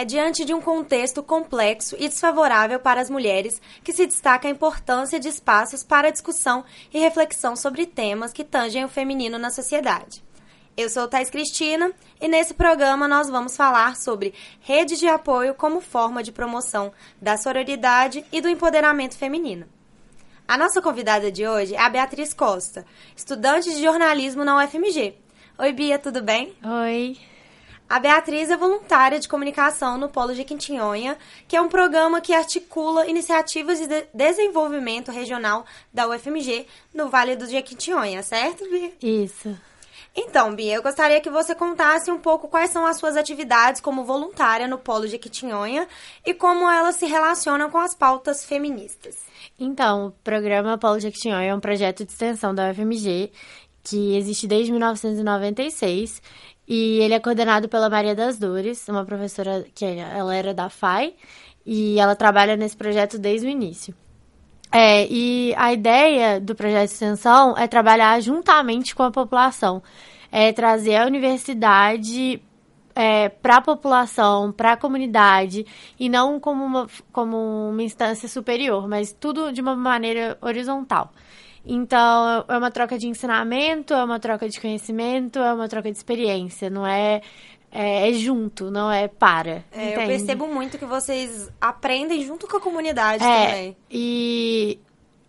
É diante de um contexto complexo e desfavorável para as mulheres que se destaca a importância de espaços para discussão e reflexão sobre temas que tangem o feminino na sociedade. Eu sou Thais Cristina e nesse programa nós vamos falar sobre redes de apoio como forma de promoção da sororidade e do empoderamento feminino. A nossa convidada de hoje é a Beatriz Costa, estudante de jornalismo na UFMG. Oi, Bia, tudo bem? Oi. A Beatriz é voluntária de comunicação no Polo de Quintinhonha, que é um programa que articula iniciativas de de desenvolvimento regional da UFMG no Vale do Jequitinhonha, certo, Bia? Isso. Então, Bia, eu gostaria que você contasse um pouco quais são as suas atividades como voluntária no Polo de Jequitinhonha e como elas se relacionam com as pautas feministas. Então, o programa Polo Jequitinhonha é um projeto de extensão da UFMG que existe desde 1996 e ele é coordenado pela Maria das Dores, uma professora que ela era da FAI e ela trabalha nesse projeto desde o início. É, e a ideia do projeto de extensão é trabalhar juntamente com a população, é trazer a universidade é, para a população, para a comunidade, e não como uma, como uma instância superior, mas tudo de uma maneira horizontal. Então, é uma troca de ensinamento, é uma troca de conhecimento, é uma troca de experiência, não é. É, é junto, não é para. É, eu percebo muito que vocês aprendem junto com a comunidade é, também. E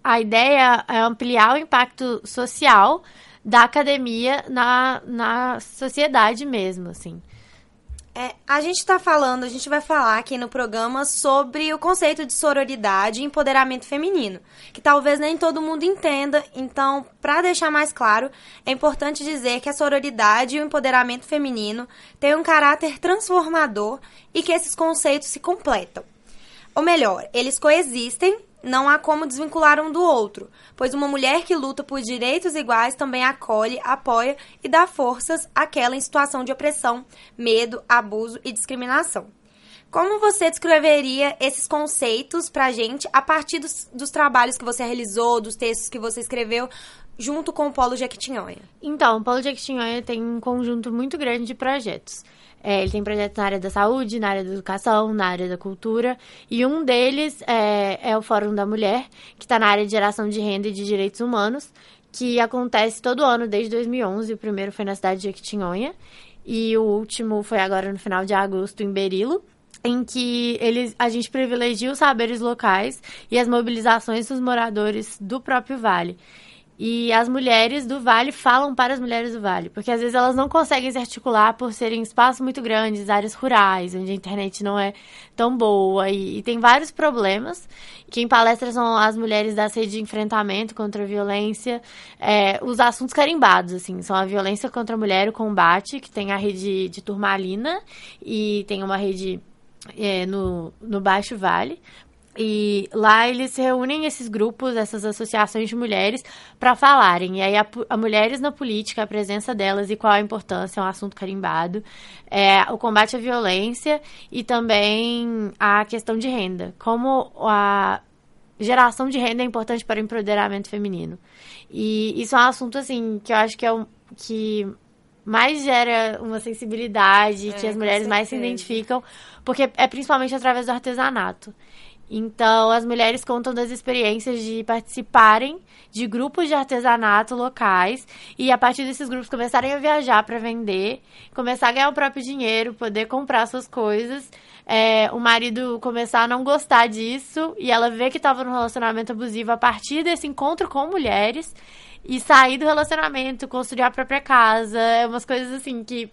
a ideia é ampliar o impacto social da academia na, na sociedade mesmo, assim. É, a gente está falando, a gente vai falar aqui no programa sobre o conceito de sororidade e empoderamento feminino, que talvez nem todo mundo entenda. Então, para deixar mais claro, é importante dizer que a sororidade e o empoderamento feminino têm um caráter transformador e que esses conceitos se completam. Ou melhor, eles coexistem não há como desvincular um do outro, pois uma mulher que luta por direitos iguais também acolhe, apoia e dá forças àquela em situação de opressão, medo, abuso e discriminação. Como você descreveria esses conceitos pra gente a partir dos, dos trabalhos que você realizou, dos textos que você escreveu, junto com o Polo Jequitinhonha? Então, o Polo Jequitinhonha tem um conjunto muito grande de projetos. É, ele tem projetos na área da saúde, na área da educação, na área da cultura. E um deles é, é o Fórum da Mulher, que está na área de geração de renda e de direitos humanos, que acontece todo ano desde 2011. O primeiro foi na cidade de Jequitinhonha. E o último foi agora no final de agosto, em Berilo em que eles, a gente privilegia os saberes locais e as mobilizações dos moradores do próprio vale. E as mulheres do Vale falam para as mulheres do Vale, porque às vezes elas não conseguem se articular por serem espaços muito grandes, áreas rurais, onde a internet não é tão boa, e, e tem vários problemas. Quem palestra são as mulheres da sede de enfrentamento contra a violência, é, os assuntos carimbados, assim, são a violência contra a mulher, o combate, que tem a rede de Turmalina, e tem uma rede é, no, no Baixo Vale, e lá eles reúnem esses grupos, essas associações de mulheres, para falarem. E aí a, a, mulheres na política, a presença delas e qual a importância, é um assunto carimbado. É, o combate à violência e também a questão de renda. Como a geração de renda é importante para o empoderamento feminino. E isso é um assunto, assim, que eu acho que é o que mais gera uma sensibilidade, é, que as mulheres mais se identificam, porque é principalmente através do artesanato. Então, as mulheres contam das experiências de participarem de grupos de artesanato locais e, a partir desses grupos, começarem a viajar para vender, começar a ganhar o próprio dinheiro, poder comprar suas coisas. É, o marido começar a não gostar disso e ela ver que estava num relacionamento abusivo a partir desse encontro com mulheres e sair do relacionamento, construir a própria casa. É umas coisas assim que.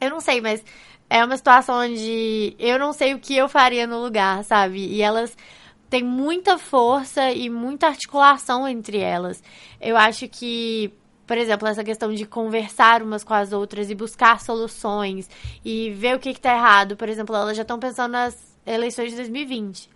Eu não sei, mas é uma situação onde eu não sei o que eu faria no lugar, sabe? E elas têm muita força e muita articulação entre elas. Eu acho que por exemplo, essa questão de conversar umas com as outras e buscar soluções e ver o que está errado. Por exemplo, elas já estão pensando nas eleições de 2020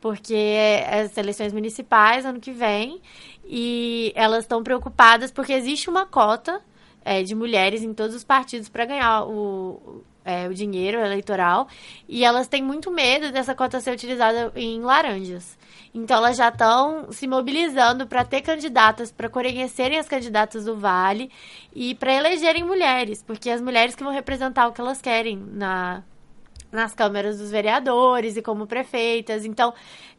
porque as eleições municipais ano que vem e elas estão preocupadas porque existe uma cota é, de mulheres em todos os partidos para ganhar o, é, o dinheiro eleitoral e elas têm muito medo dessa cota ser utilizada em laranjas. Então elas já estão se mobilizando para ter candidatas, para conhecerem as candidatas do Vale e para elegerem mulheres, porque as mulheres que vão representar o que elas querem na nas câmeras dos vereadores e como prefeitas. Então,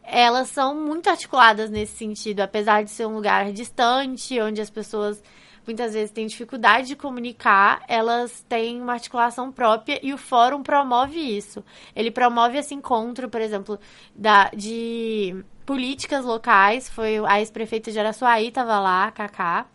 elas são muito articuladas nesse sentido, apesar de ser um lugar distante, onde as pessoas muitas vezes têm dificuldade de comunicar, elas têm uma articulação própria e o fórum promove isso. Ele promove esse encontro, por exemplo, da, de políticas locais. Foi a ex-prefeita de Araçuaí estava lá, Cacá.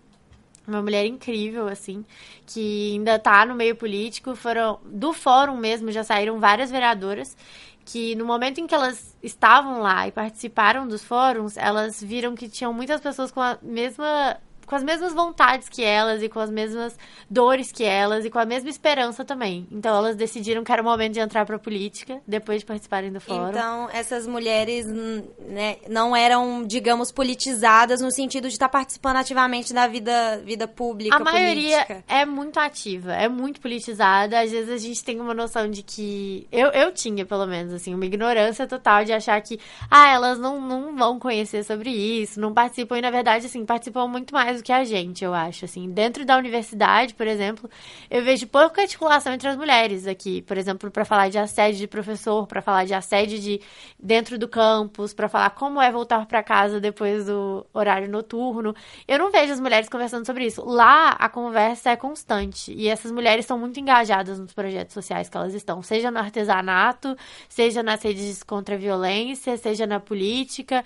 Uma mulher incrível, assim, que ainda está no meio político. Foram do fórum mesmo, já saíram várias vereadoras que no momento em que elas estavam lá e participaram dos fóruns, elas viram que tinham muitas pessoas com a mesma com as mesmas vontades que elas e com as mesmas dores que elas e com a mesma esperança também. Então elas decidiram que era o momento de entrar para a política depois de participarem do fórum. Então essas mulheres né, não eram, digamos, politizadas no sentido de estar participando ativamente da vida, vida pública. A maioria política. é muito ativa, é muito politizada. Às vezes a gente tem uma noção de que eu, eu tinha pelo menos assim uma ignorância total de achar que ah elas não, não vão conhecer sobre isso, não participam e na verdade assim participam muito mais mais do que a gente, eu acho. Assim, dentro da universidade, por exemplo, eu vejo pouca articulação entre as mulheres aqui. Por exemplo, para falar de assédio de professor, para falar de assédio de dentro do campus, para falar como é voltar para casa depois do horário noturno. Eu não vejo as mulheres conversando sobre isso. Lá a conversa é constante e essas mulheres são muito engajadas nos projetos sociais que elas estão, seja no artesanato, seja nas redes contra a violência, seja na política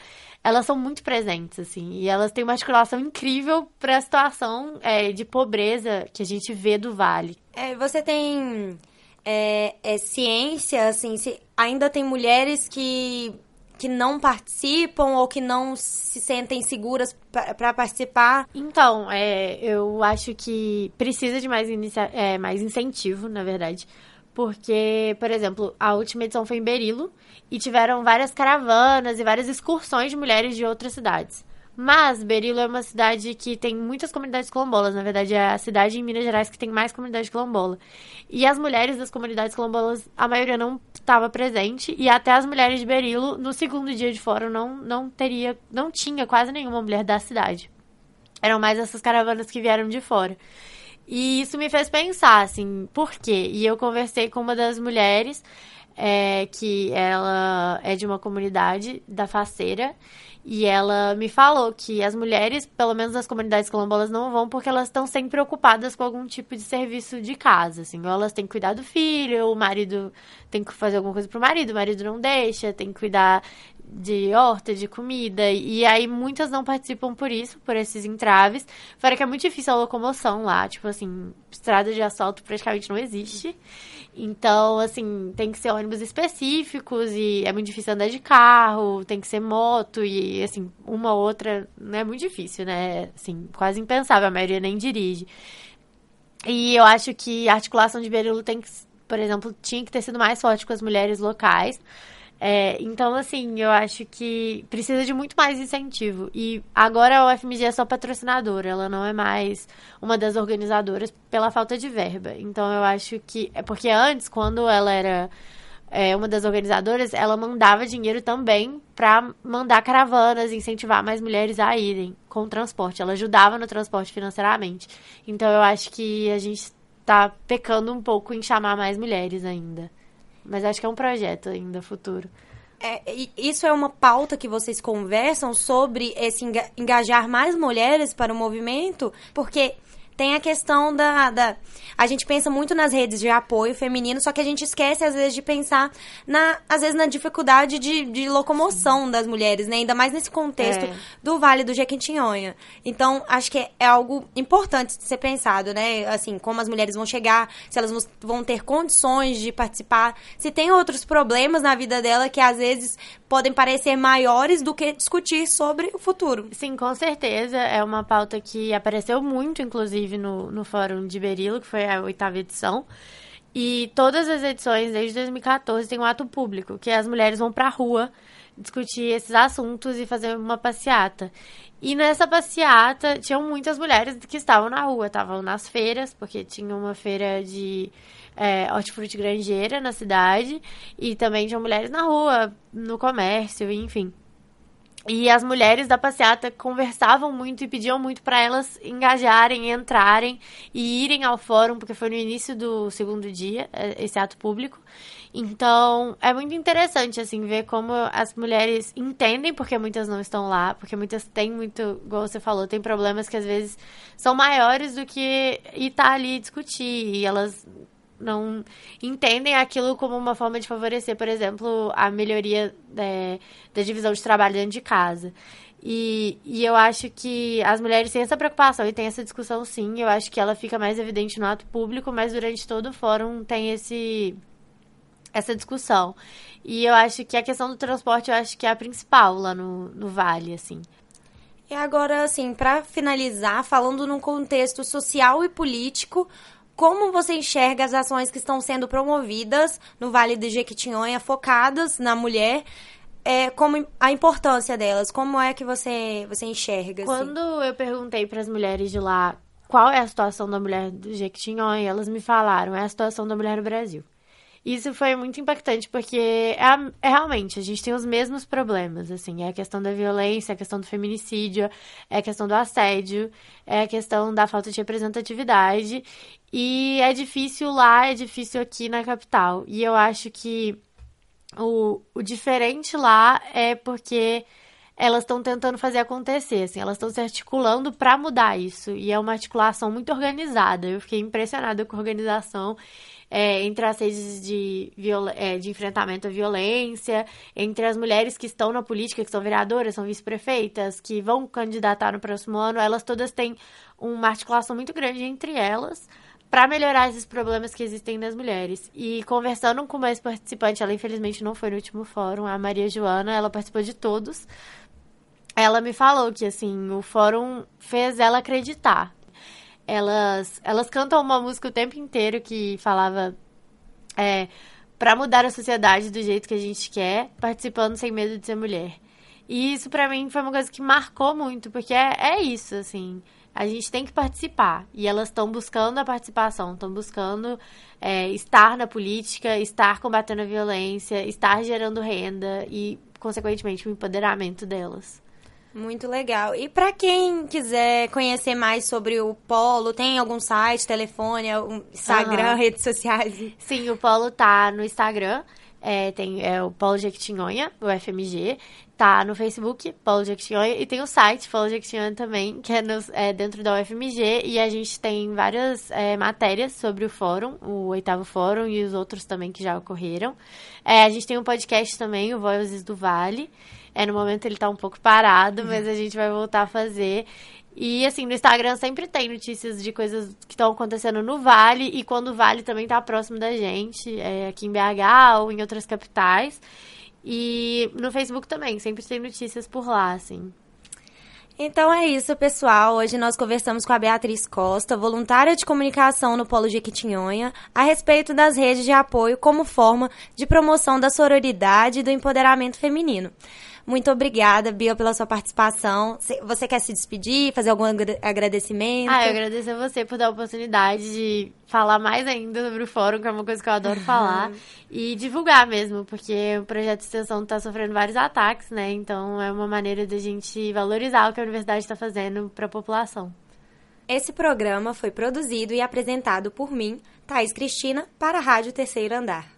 elas são muito presentes, assim, e elas têm uma articulação incrível para a situação é, de pobreza que a gente vê do Vale. É, você tem é, é, ciência, assim, se ainda tem mulheres que que não participam ou que não se sentem seguras para participar? Então, é, eu acho que precisa de mais, inicia é, mais incentivo, na verdade. Porque, por exemplo, a última edição foi em Berilo e tiveram várias caravanas e várias excursões de mulheres de outras cidades. Mas Berilo é uma cidade que tem muitas comunidades quilombolas. Na verdade, é a cidade em Minas Gerais que tem mais comunidade quilombola. E as mulheres das comunidades quilombolas, a maioria não estava presente. E até as mulheres de Berilo, no segundo dia de fora, não, não teria, não tinha quase nenhuma mulher da cidade. Eram mais essas caravanas que vieram de fora. E isso me fez pensar, assim, por quê? E eu conversei com uma das mulheres, é, que ela é de uma comunidade da faceira, e ela me falou que as mulheres, pelo menos nas comunidades quilombolas, não vão porque elas estão sempre preocupadas com algum tipo de serviço de casa, assim. Ou elas têm que cuidar do filho, o marido tem que fazer alguma coisa pro marido, o marido não deixa, tem que cuidar de horta, de comida. E aí muitas não participam por isso, por esses entraves. Fora que é muito difícil a locomoção lá. Tipo assim, estrada de asfalto praticamente não existe. Então, assim, tem que ser ônibus específicos e é muito difícil andar de carro, tem que ser moto e, assim, uma ou outra não é muito difícil, né? Assim, quase impensável, a maioria nem dirige. E eu acho que a articulação de Berilo tem que, por exemplo, tinha que ter sido mais forte com as mulheres locais. É, então, assim, eu acho que precisa de muito mais incentivo. E agora a UFMG é só patrocinadora, ela não é mais uma das organizadoras pela falta de verba. Então, eu acho que. É porque antes, quando ela era é, uma das organizadoras, ela mandava dinheiro também para mandar caravanas, incentivar mais mulheres a irem com o transporte. Ela ajudava no transporte financeiramente. Então, eu acho que a gente está pecando um pouco em chamar mais mulheres ainda. Mas acho que é um projeto ainda futuro. É, isso é uma pauta que vocês conversam sobre esse engajar mais mulheres para o movimento? Porque tem a questão da, da. A gente pensa muito nas redes de apoio feminino, só que a gente esquece, às vezes, de pensar, na, às vezes, na dificuldade de, de locomoção das mulheres, né? Ainda mais nesse contexto é. do Vale do Jequitinhonha. Então, acho que é, é algo importante de ser pensado, né? Assim, como as mulheres vão chegar, se elas vão ter condições de participar, se tem outros problemas na vida dela que, às vezes, podem parecer maiores do que discutir sobre o futuro. Sim, com certeza. É uma pauta que apareceu muito, inclusive no, no Fórum de Berilo, que foi a oitava edição. E todas as edições, desde 2014, tem um ato público, que as mulheres vão pra rua discutir esses assuntos e fazer uma passeata. E nessa passeata, tinham muitas mulheres que estavam na rua, estavam nas feiras, porque tinha uma feira de é, hortifruti grangeira na cidade, e também tinham mulheres na rua, no comércio, enfim. E as mulheres da passeata conversavam muito e pediam muito para elas engajarem, entrarem e irem ao fórum, porque foi no início do segundo dia, é, esse ato público. Então, é muito interessante, assim, ver como as mulheres entendem porque muitas não estão lá, porque muitas têm muito, igual você falou, tem problemas que às vezes são maiores do que ir tá ali discutir. E elas não entendem aquilo como uma forma de favorecer, por exemplo, a melhoria é, da divisão de trabalho dentro de casa. E, e eu acho que as mulheres têm essa preocupação e têm essa discussão sim. Eu acho que ela fica mais evidente no ato público, mas durante todo o fórum tem esse essa discussão. E eu acho que a questão do transporte eu acho que é a principal lá no, no Vale, assim. E agora, assim, para finalizar, falando num contexto social e político, como você enxerga as ações que estão sendo promovidas no Vale do Jequitinhonha, focadas na mulher, é, como a importância delas? Como é que você, você enxerga? Assim? Quando eu perguntei para as mulheres de lá qual é a situação da mulher do Jequitinhonha, elas me falaram, é a situação da mulher no Brasil. Isso foi muito impactante, porque é, é, realmente, a gente tem os mesmos problemas, assim, é a questão da violência, é a questão do feminicídio, é a questão do assédio, é a questão da falta de representatividade, e é difícil lá, é difícil aqui na capital. E eu acho que o, o diferente lá é porque elas estão tentando fazer acontecer, assim, elas estão se articulando para mudar isso. E é uma articulação muito organizada. Eu fiquei impressionada com a organização é, entre as redes de, é, de enfrentamento à violência, entre as mulheres que estão na política, que são vereadoras, são vice-prefeitas, que vão candidatar no próximo ano, elas todas têm uma articulação muito grande entre elas para melhorar esses problemas que existem nas mulheres. E conversando com uma ex-participante, ela infelizmente não foi no último fórum, a Maria Joana, ela participou de todos. Ela me falou que assim, o fórum fez ela acreditar elas, elas cantam uma música o tempo inteiro que falava é, para mudar a sociedade do jeito que a gente quer, participando sem medo de ser mulher. E isso para mim foi uma coisa que marcou muito, porque é, é isso, assim. A gente tem que participar. E elas estão buscando a participação, estão buscando é, estar na política, estar combatendo a violência, estar gerando renda e, consequentemente, o empoderamento delas. Muito legal. E para quem quiser conhecer mais sobre o Polo, tem algum site, telefone, Instagram, uhum. redes sociais? Sim, o Polo tá no Instagram. É, tem é, o Polo Jequitinhonha, o FMG. Tá no Facebook, Polo Jequitinhonha. E tem o site, Polo Jequitinhonha também, que é, no, é, dentro da UFMG. E a gente tem várias é, matérias sobre o fórum, o oitavo fórum e os outros também que já ocorreram. É, a gente tem um podcast também, o Vozes do Vale. É, no momento ele tá um pouco parado, mas a gente vai voltar a fazer. E assim, no Instagram sempre tem notícias de coisas que estão acontecendo no Vale e quando o Vale também tá próximo da gente, é, aqui em BH ou em outras capitais. E no Facebook também, sempre tem notícias por lá, assim. Então é isso, pessoal. Hoje nós conversamos com a Beatriz Costa, voluntária de comunicação no Polo Jequitinhonha, a respeito das redes de apoio como forma de promoção da sororidade e do empoderamento feminino. Muito obrigada, Bia, pela sua participação. Você quer se despedir, fazer algum agradecimento? Ah, eu agradeço a você por dar a oportunidade de falar mais ainda sobre o fórum, que é uma coisa que eu adoro falar, e divulgar mesmo, porque o projeto de extensão está sofrendo vários ataques, né? Então é uma maneira de a gente valorizar o que a universidade está fazendo para a população. Esse programa foi produzido e apresentado por mim, Thais Cristina, para a Rádio Terceiro Andar.